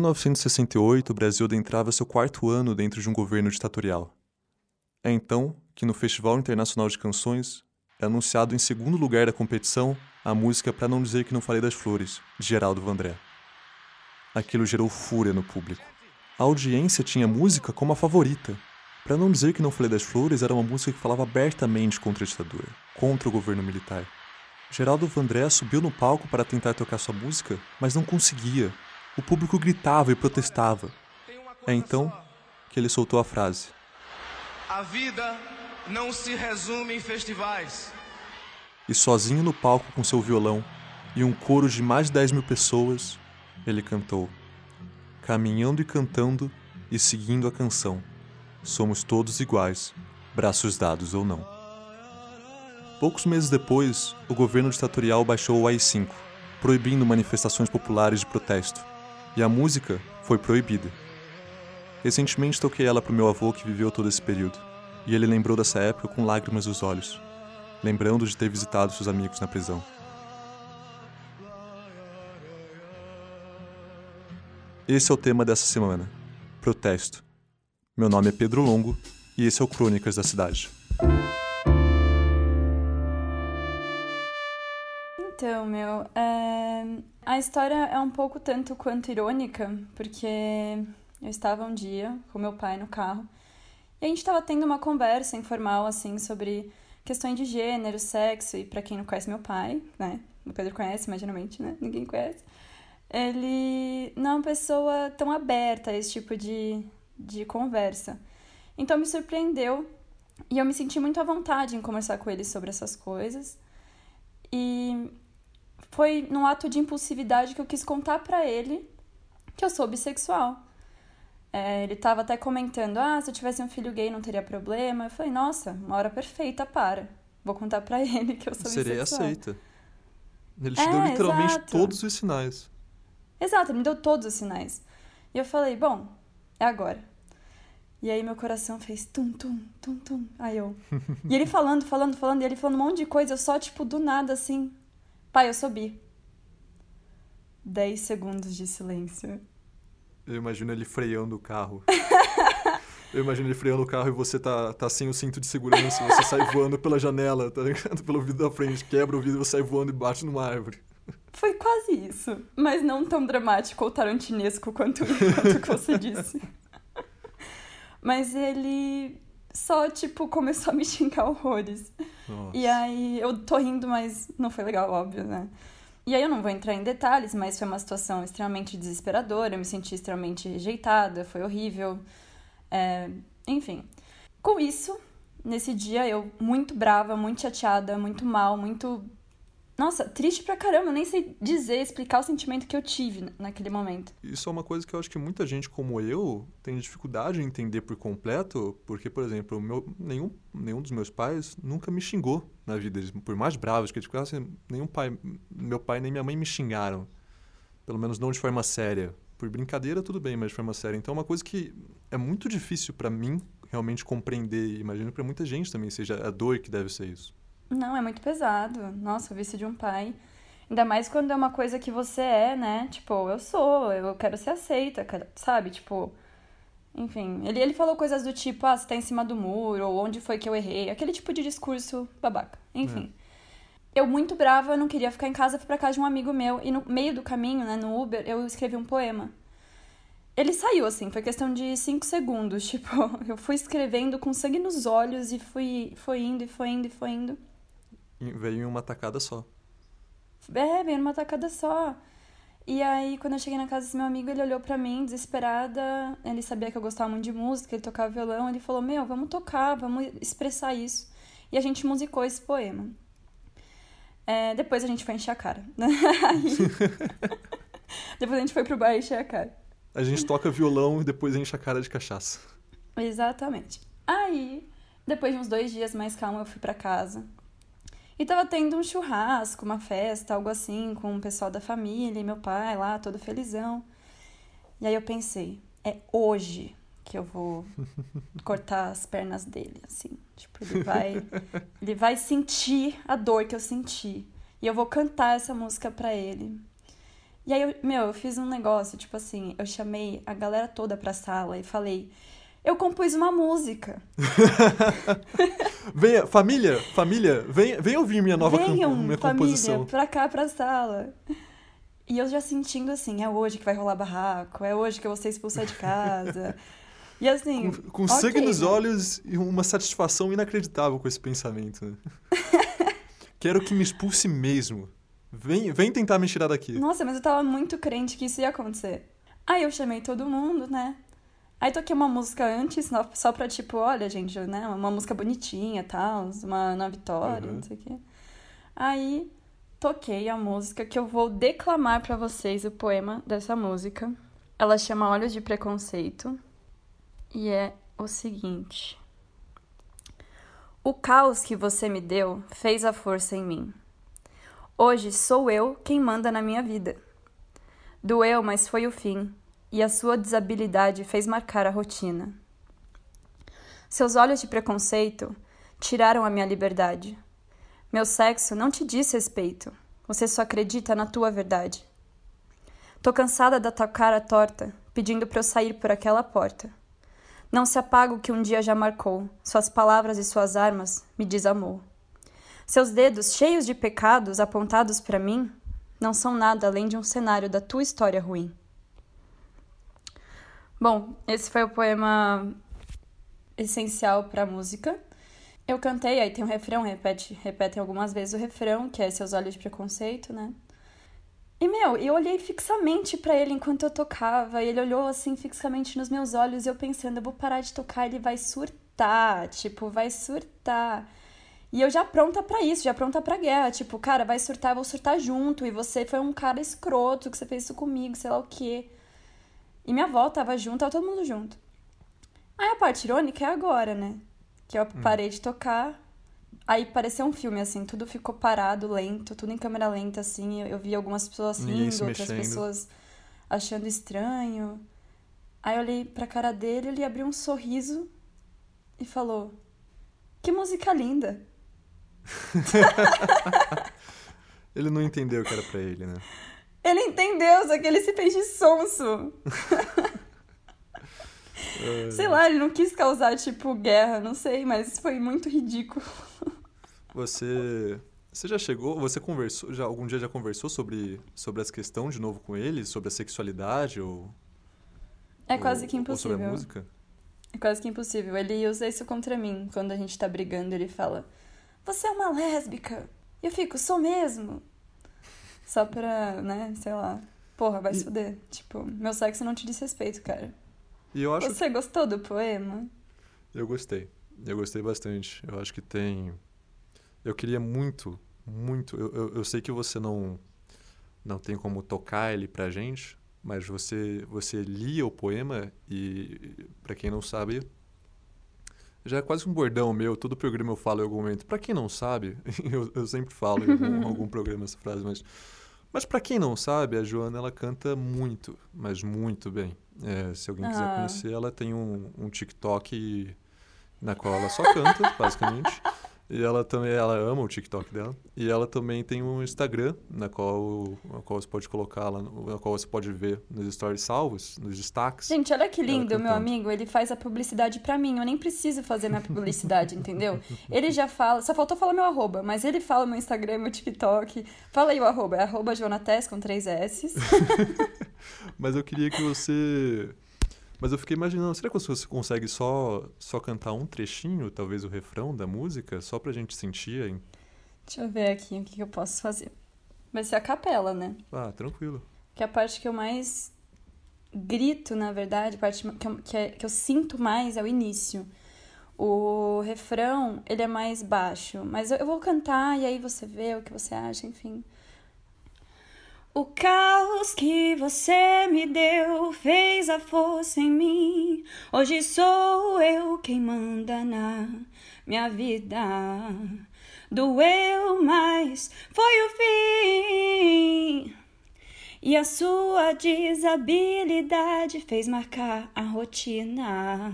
1968, o Brasil adentrava seu quarto ano dentro de um governo ditatorial. É então que no Festival Internacional de Canções é anunciado em segundo lugar da competição a música Pra Não Dizer Que Não Falei das Flores, de Geraldo Vandré. Aquilo gerou fúria no público. A audiência tinha a música como a favorita. Para não dizer que Não Falei das Flores era uma música que falava abertamente contra a ditadura, contra o governo militar. Geraldo Vandré subiu no palco para tentar tocar sua música, mas não conseguia. O público gritava e protestava. É então que ele soltou a frase: A vida não se resume em festivais. E sozinho no palco com seu violão e um coro de mais de 10 mil pessoas, ele cantou: Caminhando e cantando e seguindo a canção, somos todos iguais, braços dados ou não. Poucos meses depois, o governo ditatorial baixou o AI-5, proibindo manifestações populares de protesto, e a música foi proibida. Recentemente toquei ela para o meu avô que viveu todo esse período, e ele lembrou dessa época com lágrimas nos olhos, lembrando de ter visitado seus amigos na prisão. Esse é o tema dessa semana: protesto. Meu nome é Pedro Longo e esse é o Crônicas da Cidade. Então, meu, é... a história é um pouco tanto quanto irônica, porque eu estava um dia com meu pai no carro e a gente estava tendo uma conversa informal, assim, sobre questões de gênero, sexo, e para quem não conhece meu pai, né? O Pedro conhece, imaginamente, né? Ninguém conhece. Ele não é uma pessoa tão aberta a esse tipo de, de conversa. Então me surpreendeu e eu me senti muito à vontade em conversar com ele sobre essas coisas. E foi num ato de impulsividade que eu quis contar para ele que eu sou bissexual. É, ele estava até comentando: ah, se eu tivesse um filho gay não teria problema. Eu falei: nossa, uma hora perfeita para. Vou contar para ele que eu sou Seria bissexual. aceita. Ele te É, deu literalmente exato. todos os sinais. Exato, ele me deu todos os sinais. E eu falei: bom, é agora. E aí meu coração fez tum, tum, tum, tum. Aí eu. E ele falando, falando, falando, e ele falando um monte de coisa, eu só, tipo, do nada assim. Pai, eu sou bi. Dez segundos de silêncio. Eu imagino ele freando o carro. Eu imagino ele freando o carro e você tá, tá sem o cinto de segurança, você sai voando pela janela, tá ligado? Pelo vidro da frente, quebra o vidro, você sai voando e bate numa árvore. Foi quase isso, mas não tão dramático ou tarantinesco quanto, quanto o que você disse. Mas ele só, tipo, começou a me xingar horrores. Nossa. E aí eu tô rindo, mas não foi legal, óbvio, né? E aí eu não vou entrar em detalhes, mas foi uma situação extremamente desesperadora, eu me senti extremamente rejeitada, foi horrível. É, enfim. Com isso, nesse dia eu muito brava, muito chateada, muito mal, muito. Nossa, triste pra caramba, eu nem sei dizer, explicar o sentimento que eu tive naquele momento. Isso é uma coisa que eu acho que muita gente como eu tem dificuldade em entender por completo, porque, por exemplo, meu, nenhum, nenhum dos meus pais nunca me xingou na vida. Por mais bravos que eles ficassem, nenhum pai, meu pai nem minha mãe me xingaram. Pelo menos não de forma séria. Por brincadeira, tudo bem, mas de forma séria. Então é uma coisa que é muito difícil pra mim realmente compreender. Imagino pra muita gente também seja a dor que deve ser isso. Não, é muito pesado. Nossa, ouvir isso de um pai. Ainda mais quando é uma coisa que você é, né? Tipo, eu sou, eu quero ser aceita, sabe? Tipo. Enfim, ele, ele falou coisas do tipo, ah, você tá em cima do muro, ou onde foi que eu errei. Aquele tipo de discurso babaca. Enfim. Eu, muito brava, não queria ficar em casa, fui pra casa de um amigo meu. E no meio do caminho, né, no Uber, eu escrevi um poema. Ele saiu, assim, foi questão de cinco segundos. Tipo, eu fui escrevendo com sangue nos olhos e fui, foi indo, e foi indo, e foi indo. Veio em uma tacada só. É, veio numa tacada só. E aí, quando eu cheguei na casa desse meu amigo, ele olhou pra mim, desesperada. Ele sabia que eu gostava muito de música, ele tocava violão. Ele falou: Meu, vamos tocar, vamos expressar isso. E a gente musicou esse poema. É, depois a gente foi encher a cara. Aí- depois a gente foi pro bar encher a cara. A gente toca violão e depois enche a cara de cachaça. Exatamente. Aí, depois de uns dois dias mais calma, eu fui pra casa. E tava tendo um churrasco, uma festa, algo assim, com o pessoal da família e meu pai lá, todo felizão. E aí eu pensei, é hoje que eu vou cortar as pernas dele, assim. Tipo, ele vai, ele vai sentir a dor que eu senti. E eu vou cantar essa música pra ele. E aí, eu, meu, eu fiz um negócio, tipo assim, eu chamei a galera toda pra sala e falei, eu compus uma música. venha, família, família, vem, vem ouvir minha nova Venham, minha família, composição. pra cá, pra sala. E eu já sentindo assim, é hoje que vai rolar barraco, é hoje que eu vou ser expulsa de casa. E assim. Com, com ok, sangue nos né? olhos e uma satisfação inacreditável com esse pensamento. né? Quero que me expulse mesmo. Vem, vem tentar me tirar daqui. Nossa, mas eu tava muito crente que isso ia acontecer. Aí eu chamei todo mundo, né? Aí toquei uma música antes, só- pra tipo, olha, gente, né? Uma música bonitinha e tal, uma na vitória, Uhum. não sei o quê. Aí toquei a música que eu vou declamar pra vocês o poema dessa música. Ela chama Olhos de Preconceito e é o seguinte: O caos que você me deu fez a força em mim. Hoje sou eu quem manda na minha vida. Doeu, mas foi o fim, e a sua desabilidade fez marcar a rotina. Seus olhos de preconceito tiraram a minha liberdade. Meu sexo não te diz respeito, você só acredita na tua verdade. Tô cansada da tua cara torta, pedindo pra eu sair por aquela porta. Não se apaga o que um dia já marcou, suas palavras e suas armas me desamou. Seus dedos cheios de pecados apontados para mim não são nada além de um cenário da tua história ruim. Bom, esse foi o poema essencial para a música. Eu cantei, aí tem um refrão, repete, repetem algumas vezes o refrão, que é seus olhos de preconceito, né? E meu, eu olhei fixamente para ele enquanto eu tocava, e ele olhou assim fixamente nos meus olhos, e eu pensando, eu vou parar de tocar, ele vai surtar, tipo, vai surtar. E eu já pronta pra isso, já pronta pra guerra. Tipo, cara, vai surtar, eu vou surtar junto. E você foi um cara escroto que você fez isso comigo, sei lá o quê. E minha avó tava junto, tava todo mundo junto. Aí a parte irônica é agora, né? Que eu parei de tocar. Aí pareceu um filme, assim, tudo ficou parado, lento, tudo em câmera lenta, assim. Eu, eu vi algumas pessoas rindo, outras pessoas achando estranho. Aí eu olhei pra cara dele, ele abriu um sorriso e falou: Que música linda! Ele não entendeu que era pra ele, né? Ele entendeu, só que ele se fez de sonso. Sei lá, ele não quis causar, tipo, guerra, não sei, mas foi muito ridículo. Você. Você já chegou, você conversou, já algum dia já conversou sobre, sobre essa questão de novo com ele, sobre a sexualidade ou, É ou- quase que ou sobre a impossível. música? É quase que impossível. Ele usa isso contra mim. Quando a gente tá brigando, ele fala: Você é uma lésbica. E eu fico: Sou mesmo. Só pra, né, sei lá. Porra, vai E- se fuder. Tipo, meu sexo não te diz respeito, cara. E eu acho Você gostou do poema? Eu gostei. Eu gostei bastante. Eu acho que tem. Eu queria muito, muito. Eu, eu, eu sei que você não não tem como tocar ele pra gente, mas você você lia o poema e pra quem não sabe já é quase um bordão meu. Todo programa eu falo em algum momento. Pra quem não sabe, eu, eu sempre falo em algum, algum programa essa frase, mas mas para quem não sabe, a Joana ela canta muito, mas muito bem. É, se alguém quiser Ah. conhecer, ela tem um, um TikTok na qual ela só canta, basicamente. E ela também, ela ama o TikTok dela. E ela também tem um Instagram, na qual, na qual você pode colocar lá, na qual você pode ver nos stories salvos, nos destaques. Gente, olha que lindo, meu amigo. Ele faz a publicidade pra mim. Eu nem preciso fazer minha publicidade, entendeu? Ele já fala, só faltou falar meu arroba, mas ele fala meu Instagram, meu TikTok. Fala aí o arroba, é arroba Jonates com três S. Mas eu queria que você. Mas eu fiquei imaginando, será que você consegue só, só cantar um trechinho, talvez o refrão da música, só pra gente sentir? hein? Deixa eu ver aqui o que eu posso fazer. Vai ser a capela, né? Ah, tranquilo. Que é a parte que eu mais grito, na verdade, a parte que eu, que, é- que eu sinto mais é o início. O refrão, ele é mais baixo, mas eu, eu vou cantar e aí você vê o que você acha, enfim. O caos que você me deu fez a força em mim. Hoje sou eu quem manda na minha vida. Doeu, mas foi o fim. E a sua desabilidade fez marcar a rotina.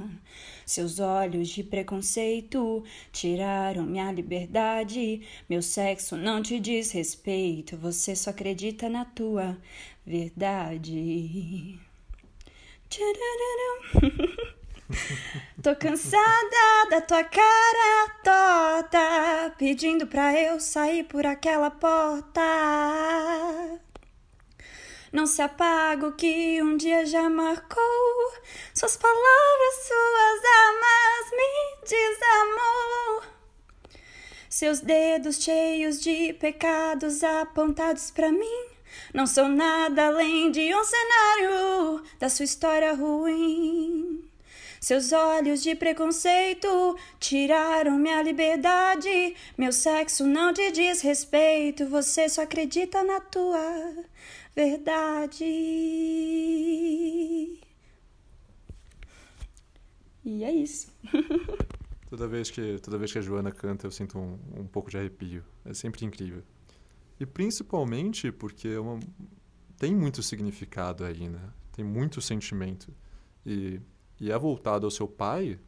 Seus olhos de preconceito tiraram minha liberdade. Meu sexo não te diz respeito, você só acredita na tua verdade. Tô cansada da tua cara torta, pedindo pra eu sair por aquela porta. Não se apaga o que um dia já marcou. Suas palavras, suas armas me desamou. Seus dedos cheios de pecados apontados para mim não são nada além de um cenário da sua história ruim. Seus olhos de preconceito tiraram minha liberdade. Meu sexo não te diz respeito, você só acredita na tua verdade. E é isso. toda vez que toda vez que a Joana canta, eu sinto um, um pouco de arrepio. É sempre incrível. E principalmente porque é uma, tem muito significado aí, né? Tem muito sentimento. E, e é voltado ao seu pai.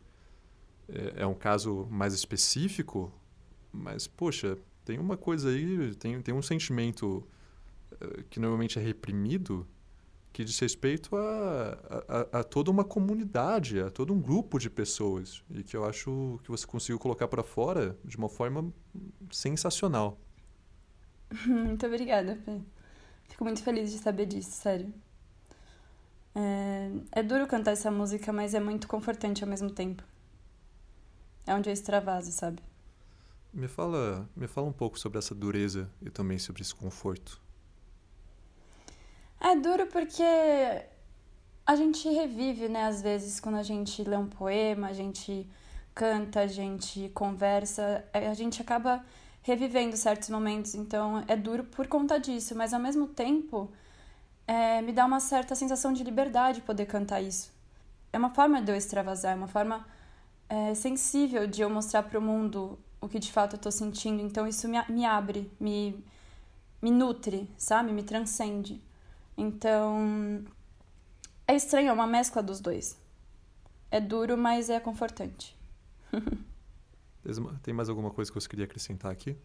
É, é um caso mais específico, mas, poxa, tem uma coisa aí, tem, tem um sentimento que normalmente é reprimido que diz respeito a, a, a, toda uma comunidade, a todo um grupo de pessoas e que eu acho que você conseguiu colocar para fora de uma forma sensacional. Muito obrigada, Fê. Fico muito feliz de saber disso, sério. É, é duro cantar essa música, mas é muito confortante ao mesmo tempo. É onde eu extravaso, sabe? Me fala, me fala um pouco sobre essa dureza e também sobre esse conforto. É duro porque a gente revive, né, às vezes, quando a gente lê um poema, a gente canta, a gente conversa, a gente acaba revivendo certos momentos, então é duro por conta disso, mas ao mesmo tempo é, me dá uma certa sensação de liberdade poder cantar isso. É uma forma de eu extravasar, é uma forma é, sensível de eu mostrar para o mundo o que de fato eu estou sentindo, então isso me, me abre, me, me nutre, sabe? Me transcende. Então é estranho, é uma mescla dos dois. É duro, mas é confortante. Tem mais alguma coisa que você queria acrescentar aqui?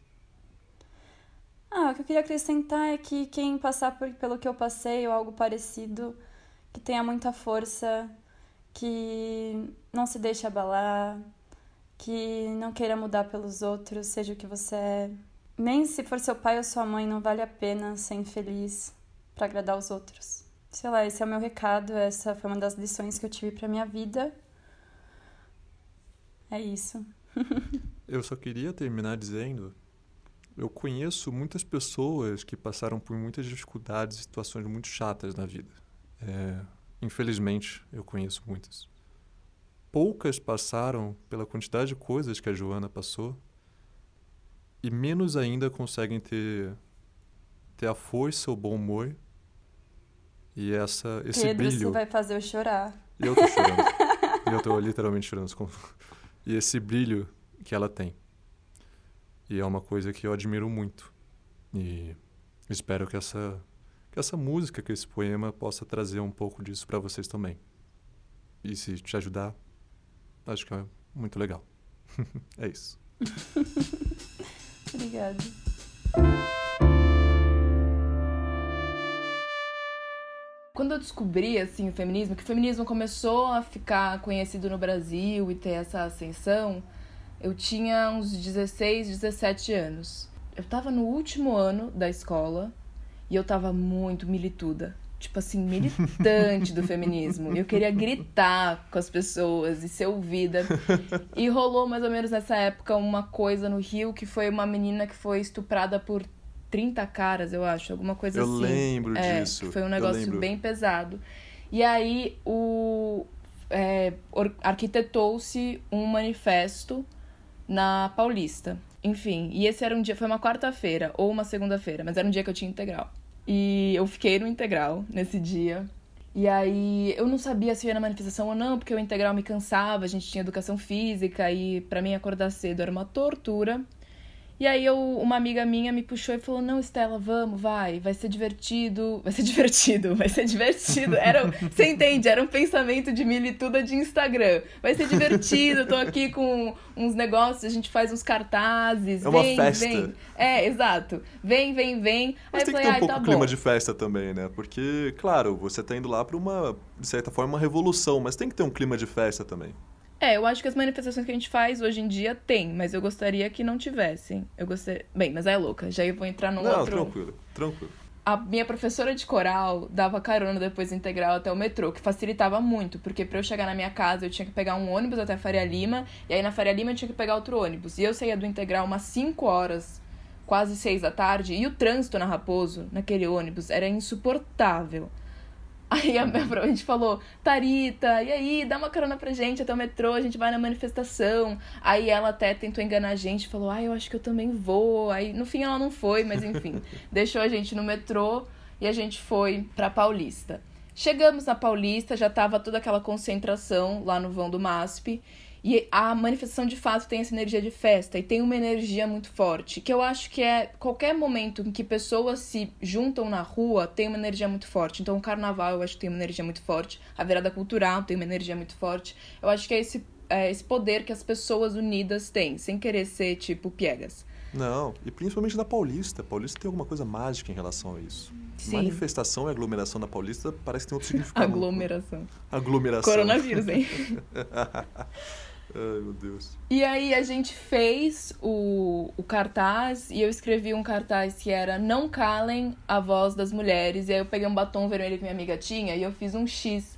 Ah, o que eu queria acrescentar é que quem passar por, pelo que eu passei ou algo parecido, que tenha muita força, que não se deixe abalar, que não queira mudar pelos outros, seja o que você é. Nem se for seu pai ou sua mãe, não vale a pena ser infeliz para agradar os outros. Sei lá, esse é o meu recado, essa foi uma das lições que eu tive para minha vida. É isso. eu só queria terminar dizendo: eu conheço muitas pessoas que passaram por muitas dificuldades situações muito chatas na vida. É, infelizmente, eu conheço muitas. Poucas passaram pela quantidade de coisas que a Joana passou e menos ainda conseguem ter ter a força, o bom humor e essa esse Pedro, brilho. Pedro, vai fazer eu chorar. E eu tô chorando. eu tô literalmente chorando e esse brilho que ela tem. E é uma coisa que eu admiro muito. E espero que essa que essa música, que esse poema possa trazer um pouco disso para vocês também. E se te ajudar, acho que é muito legal. é isso. Obrigada. Quando eu descobri assim o feminismo, que o feminismo começou a ficar conhecido no Brasil e ter essa ascensão, eu tinha uns 16, 17 anos. Eu tava no último ano da escola e eu tava muito milituda. Tipo assim, militante do feminismo. Eu queria gritar com as pessoas e ser ouvida. E rolou mais ou menos nessa época uma coisa no Rio que foi uma menina que foi estuprada por 30 caras, eu acho, alguma coisa eu assim. Eu lembro é, disso. Foi um negócio bem pesado. E aí o é, arquitetou-se um manifesto na Paulista. Enfim, e esse era um dia, foi uma quarta-feira ou uma segunda-feira, mas era um dia que eu tinha integral. E eu fiquei no integral nesse dia. E aí eu não sabia se ia na manifestação ou não, porque o integral me cansava, a gente tinha educação física e para mim acordar cedo era uma tortura. E aí eu, uma amiga minha me puxou e falou: "Não, Estela, vamos, vai, vai ser divertido, vai ser divertido, vai ser divertido". Era, você entende? Era um pensamento de milituda de Instagram. Vai ser divertido, tô aqui com uns negócios, a gente faz uns cartazes, É uma vem, festa. vem. É, exato. Vem, vem, vem. Mas aí tem eu que falei: ter um "Ai, pouco tá o clima bom". de festa também, né? Porque, claro, você tá indo lá pra uma, de certa forma, uma revolução, mas tem que ter um clima de festa também. É, eu acho que as manifestações que a gente faz hoje em dia tem, mas eu gostaria que não tivessem. Eu gostaria. Bem, mas é louca. Já eu vou entrar num Não, outro. tranquilo, tranquilo. A minha professora de coral dava carona depois do integral até o metrô, que facilitava muito, porque pra eu chegar na minha casa eu tinha que pegar um ônibus até a Faria Lima, e aí na Faria Lima eu tinha que pegar outro ônibus. E eu saía do integral umas 5 horas, quase 6 da tarde, e o trânsito na Raposo, naquele ônibus, era insuportável. Aí a, minha, a gente falou, Tarita, e aí, dá uma carona pra gente até o metrô, a gente vai na manifestação. Aí ela até tentou enganar a gente, falou, ah, eu acho que eu também vou. Aí no fim ela não foi, mas enfim, deixou a gente no metrô e a gente foi pra Paulista. Chegamos na Paulista, já tava toda aquela concentração lá no vão do MASP. E a manifestação de fato tem essa energia de festa e tem uma energia muito forte, que eu acho que é qualquer momento em que pessoas se juntam na rua tem uma energia muito forte. Então o carnaval eu acho que tem uma energia muito forte, a virada cultural tem uma energia muito forte. Eu acho que é esse, é esse poder que as pessoas unidas têm, sem querer ser tipo piegas. Não, e principalmente na Paulista. Paulista tem alguma coisa mágica em relação a isso. Sim. Manifestação e aglomeração na Paulista parece que tem outro significado. Aglomeração. Aglomeração. Coronavírus, hein? Ai, meu Deus. E aí a gente fez o, o cartaz e eu escrevi um cartaz que era Não calem a voz das mulheres. E aí eu peguei um batom vermelho que minha amiga tinha e eu fiz um X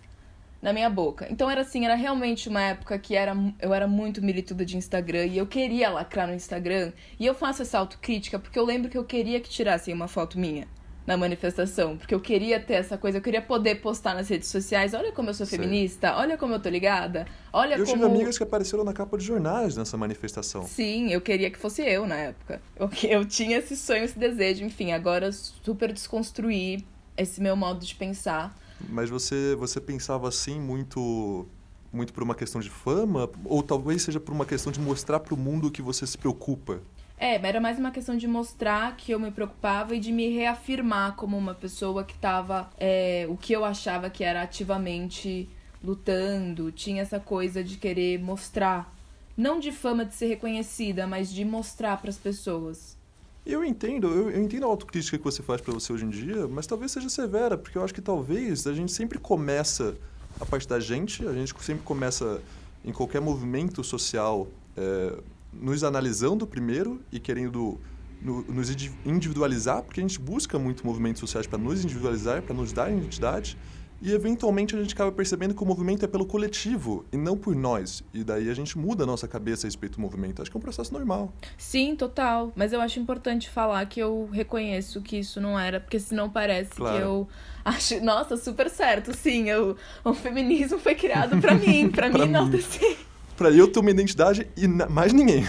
na minha boca. Então era assim, era realmente uma época que era, eu era muito milituda de Instagram e eu queria lacrar no Instagram. E eu faço essa autocrítica porque eu lembro que eu queria que tirassem uma foto minha na manifestação, porque eu queria ter essa coisa, eu queria poder postar nas redes sociais, olha como eu sou Sei. feminista, olha como eu tô ligada, olha Eu como tive amigas que apareceram na capa de jornais nessa manifestação. Sim, eu queria que fosse eu na época. Eu, eu tinha esse sonho, esse desejo, enfim, agora super desconstruí esse meu modo de pensar. Mas você, você pensava assim muito muito por uma questão de fama ou talvez seja por uma questão de mostrar para o mundo que você se preocupa? É, era mais uma questão de mostrar que eu me preocupava e de me reafirmar como uma pessoa que tava. É, o que eu achava que era ativamente lutando, tinha essa coisa de querer mostrar. Não de fama de ser reconhecida, mas de mostrar para as pessoas. Eu entendo, eu, eu entendo a autocrítica que você faz para você hoje em dia, mas talvez seja severa, porque eu acho que talvez a gente sempre começa a parte da gente, a gente sempre começa em qualquer movimento social é, nos analisando primeiro e querendo no- nos indi- individualizar, porque a gente busca muito movimentos sociais para nos individualizar, para nos dar identidade, e eventualmente a gente acaba percebendo que o movimento é pelo coletivo e não por nós. E daí a gente muda a nossa cabeça a respeito do movimento. Acho que é um processo normal. Sim, total. Mas eu acho importante falar que eu reconheço que isso não era, porque senão parece Claro. que eu acho, nossa, super certo. Sim, eu, o feminismo foi criado pra mim, Pra mim mim. Pra eu ter uma identidade e mais ninguém.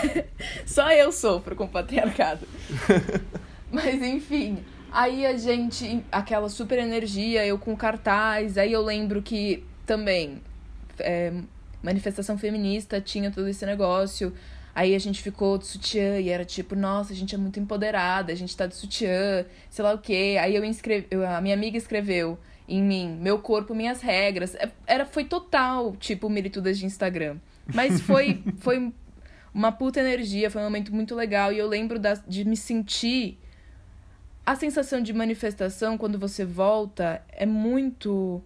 Só eu sofro com o patriarcado. Mas enfim, aí a gente, aquela super energia, eu com cartaz, aí eu lembro que também é, manifestação feminista tinha todo esse negócio. Aí a gente ficou de sutiã e era tipo, nossa, a gente é muito empoderada, a gente tá de sutiã, sei lá o quê. Aí eu escrevi, a minha amiga escreveu em mim, meu corpo, minhas regras. É, Era, foi total, tipo, militudas de Instagram. Mas foi, foi uma puta energia, foi um momento muito legal. E eu lembro da, de me sentir. A sensação de manifestação, quando você volta, é muito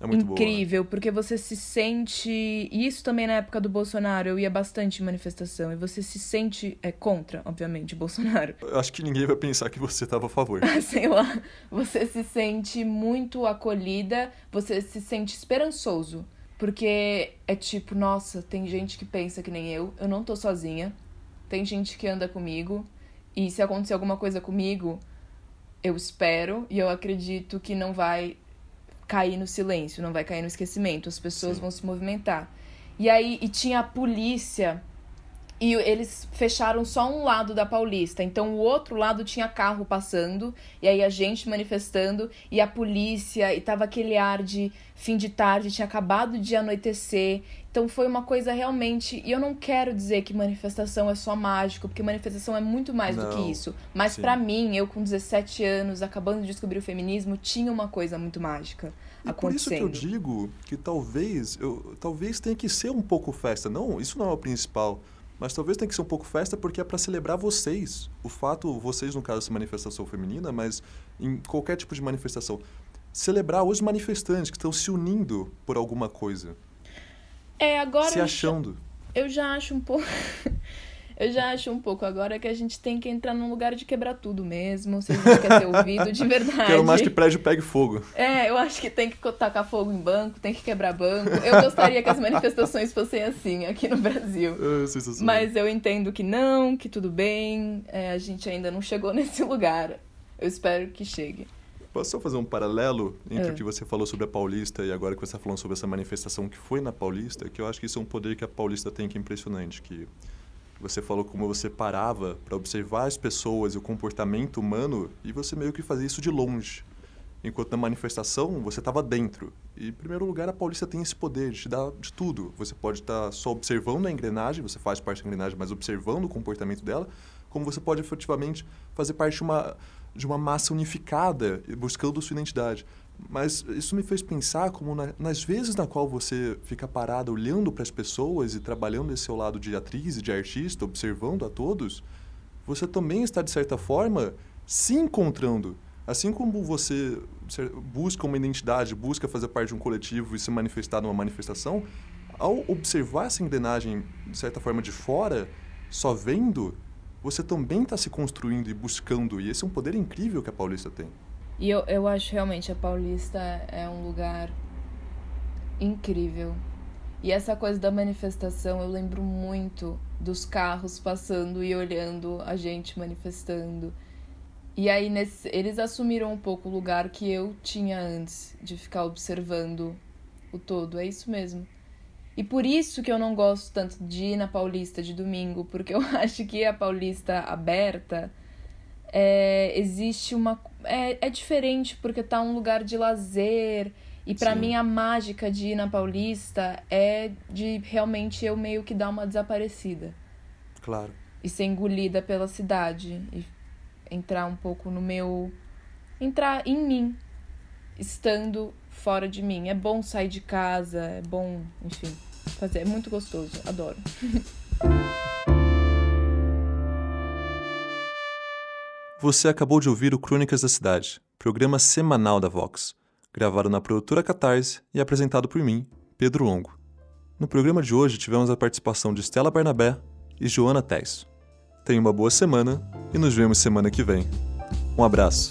É muito boa. incrível, porque você se sente. E isso também na época do Bolsonaro, eu ia bastante em manifestação. E você se sente. É contra, obviamente, o Bolsonaro. Eu acho que ninguém vai pensar que você estava a favor. sei lá, você se sente muito acolhida, você se sente esperançoso. Porque é tipo, nossa, tem gente que pensa que nem eu, eu não tô sozinha, tem gente que anda comigo, e se acontecer alguma coisa comigo, eu espero e eu acredito que não vai cair no silêncio, não vai cair no esquecimento, as pessoas Sim. vão se movimentar. E aí, e tinha a polícia e eles fecharam só um lado da Paulista. Então o outro lado tinha carro passando, e aí a gente manifestando, e a polícia, e tava aquele ar de fim de tarde, tinha acabado de anoitecer. Então foi uma coisa realmente. E eu não quero dizer que manifestação é só mágico, porque manifestação é muito mais não, do que isso. Mas para mim, eu com 17 anos, acabando de descobrir o feminismo, tinha uma coisa muito mágica. E por isso que eu digo que talvez, eu, talvez tenha que ser um pouco festa. Não, isso não é o principal. Mas talvez tenha que ser um pouco festa porque é para celebrar vocês. O fato, vocês no caso, essa manifestação feminina, mas em qualquer tipo de manifestação. Celebrar os manifestantes que estão se unindo por alguma coisa. É, agora. Se achando. Eu já acho um pouco. Eu já acho um pouco agora que a gente tem que entrar num lugar de quebrar tudo mesmo, se a gente quer ser ouvido de verdade. Quero mais que prédio pegue fogo. É, eu acho que tem que tacar fogo em banco, tem que quebrar banco. Eu gostaria que as manifestações fossem assim aqui no Brasil. É, Mas eu entendo que não, que tudo bem, é, a gente ainda não chegou nesse lugar. Eu espero que chegue. Posso só fazer um paralelo entre é. o que você falou sobre a Paulista e agora que você está falando sobre essa manifestação que foi na Paulista, que eu acho que isso é um poder que a Paulista tem que é impressionante, que você falou como você parava para observar as pessoas e o comportamento humano e você meio que fazia isso de longe. Enquanto na manifestação você estava dentro. E, em primeiro lugar, a Paulista tem esse poder de te dar de tudo. Você pode estar tá só observando a engrenagem, você faz parte da engrenagem, mas observando o comportamento dela, como você pode efetivamente fazer parte de uma, de uma massa unificada, buscando sua identidade. Mas isso me fez pensar como na, nas vezes na qual você fica parada olhando para as pessoas e trabalhando esse seu lado de atriz e de artista, observando a todos, você também está, de certa forma, se encontrando. Assim como você busca uma identidade, busca fazer parte de um coletivo e se manifestar numa manifestação, ao observar essa engrenagem, de certa forma, de fora, só vendo, você também está se construindo e buscando. E esse é um poder incrível que a Paulista tem. E eu, eu acho realmente a Paulista é um lugar incrível. E essa coisa da manifestação, eu lembro muito dos carros passando e olhando a gente manifestando. E aí nesse, eles assumiram um pouco o lugar que eu tinha antes de ficar observando o todo. É isso mesmo. E por isso que eu não gosto tanto de ir na Paulista de domingo, porque eu acho que a Paulista aberta é, existe uma. É, é diferente porque tá um lugar de lazer. E para mim a mágica de ir na Paulista é de realmente eu meio que dar uma desaparecida. Claro. E ser engolida pela cidade. E entrar um pouco no meu. entrar em mim. Estando fora de mim. É bom sair de casa, é bom, enfim, fazer. É muito gostoso, adoro. Você acabou de ouvir o Crônicas da Cidade, programa semanal da Vox, gravado na produtora Catarse e apresentado por mim, Pedro Longo. No programa de hoje tivemos a participação de Stella Barnabé e Joana Teis. Tenha uma boa semana e nos vemos semana que vem. Um abraço.